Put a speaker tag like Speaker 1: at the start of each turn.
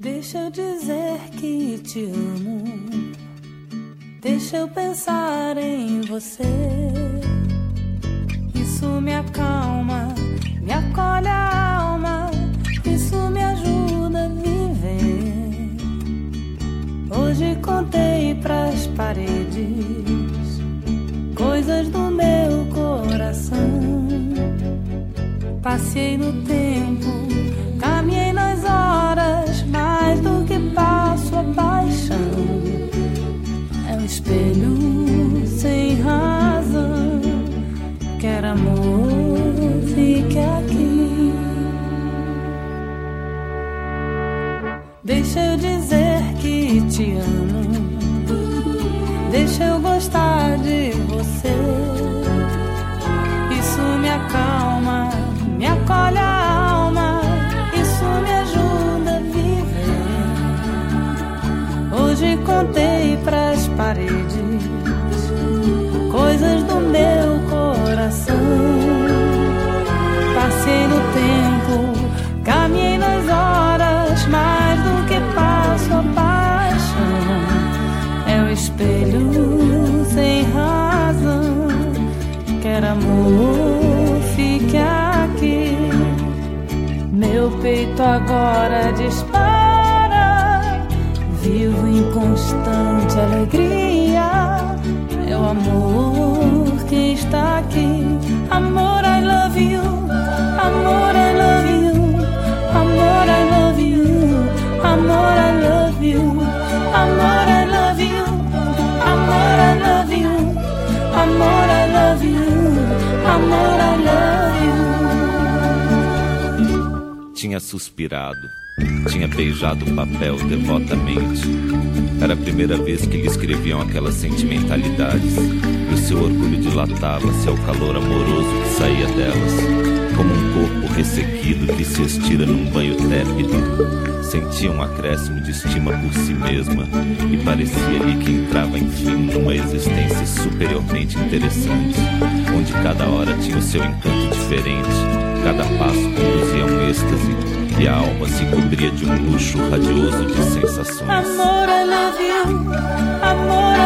Speaker 1: Deixa eu dizer que te amo. Deixa eu pensar em você. Isso me acalma, me acolhe a alma. Isso me ajuda a viver. Hoje contei pras paredes coisas do meu coração. Passei no tempo, Deixa eu dizer que te amo. Deixa eu gostar de você. Quer amor, fique aqui. Meu peito agora dispara. Vivo em constante alegria. O amor que está aqui. Amor, I love you.
Speaker 2: Tinha suspirado, tinha beijado o papel devotamente. Era a primeira vez que lhe escreviam aquelas sentimentalidades, e o seu orgulho dilatava-se ao calor amoroso que saía delas, ressequido que se estira num banho tépido. Sentia um acréscimo de estima por si mesma e parecia-lhe que entrava enfim numa existência superiormente interessante, onde cada hora tinha o seu encanto diferente, cada passo conduzia um êxtase e a alma se cobria de um luxo radioso de sensações.
Speaker 1: Amor, I love you. Amor, I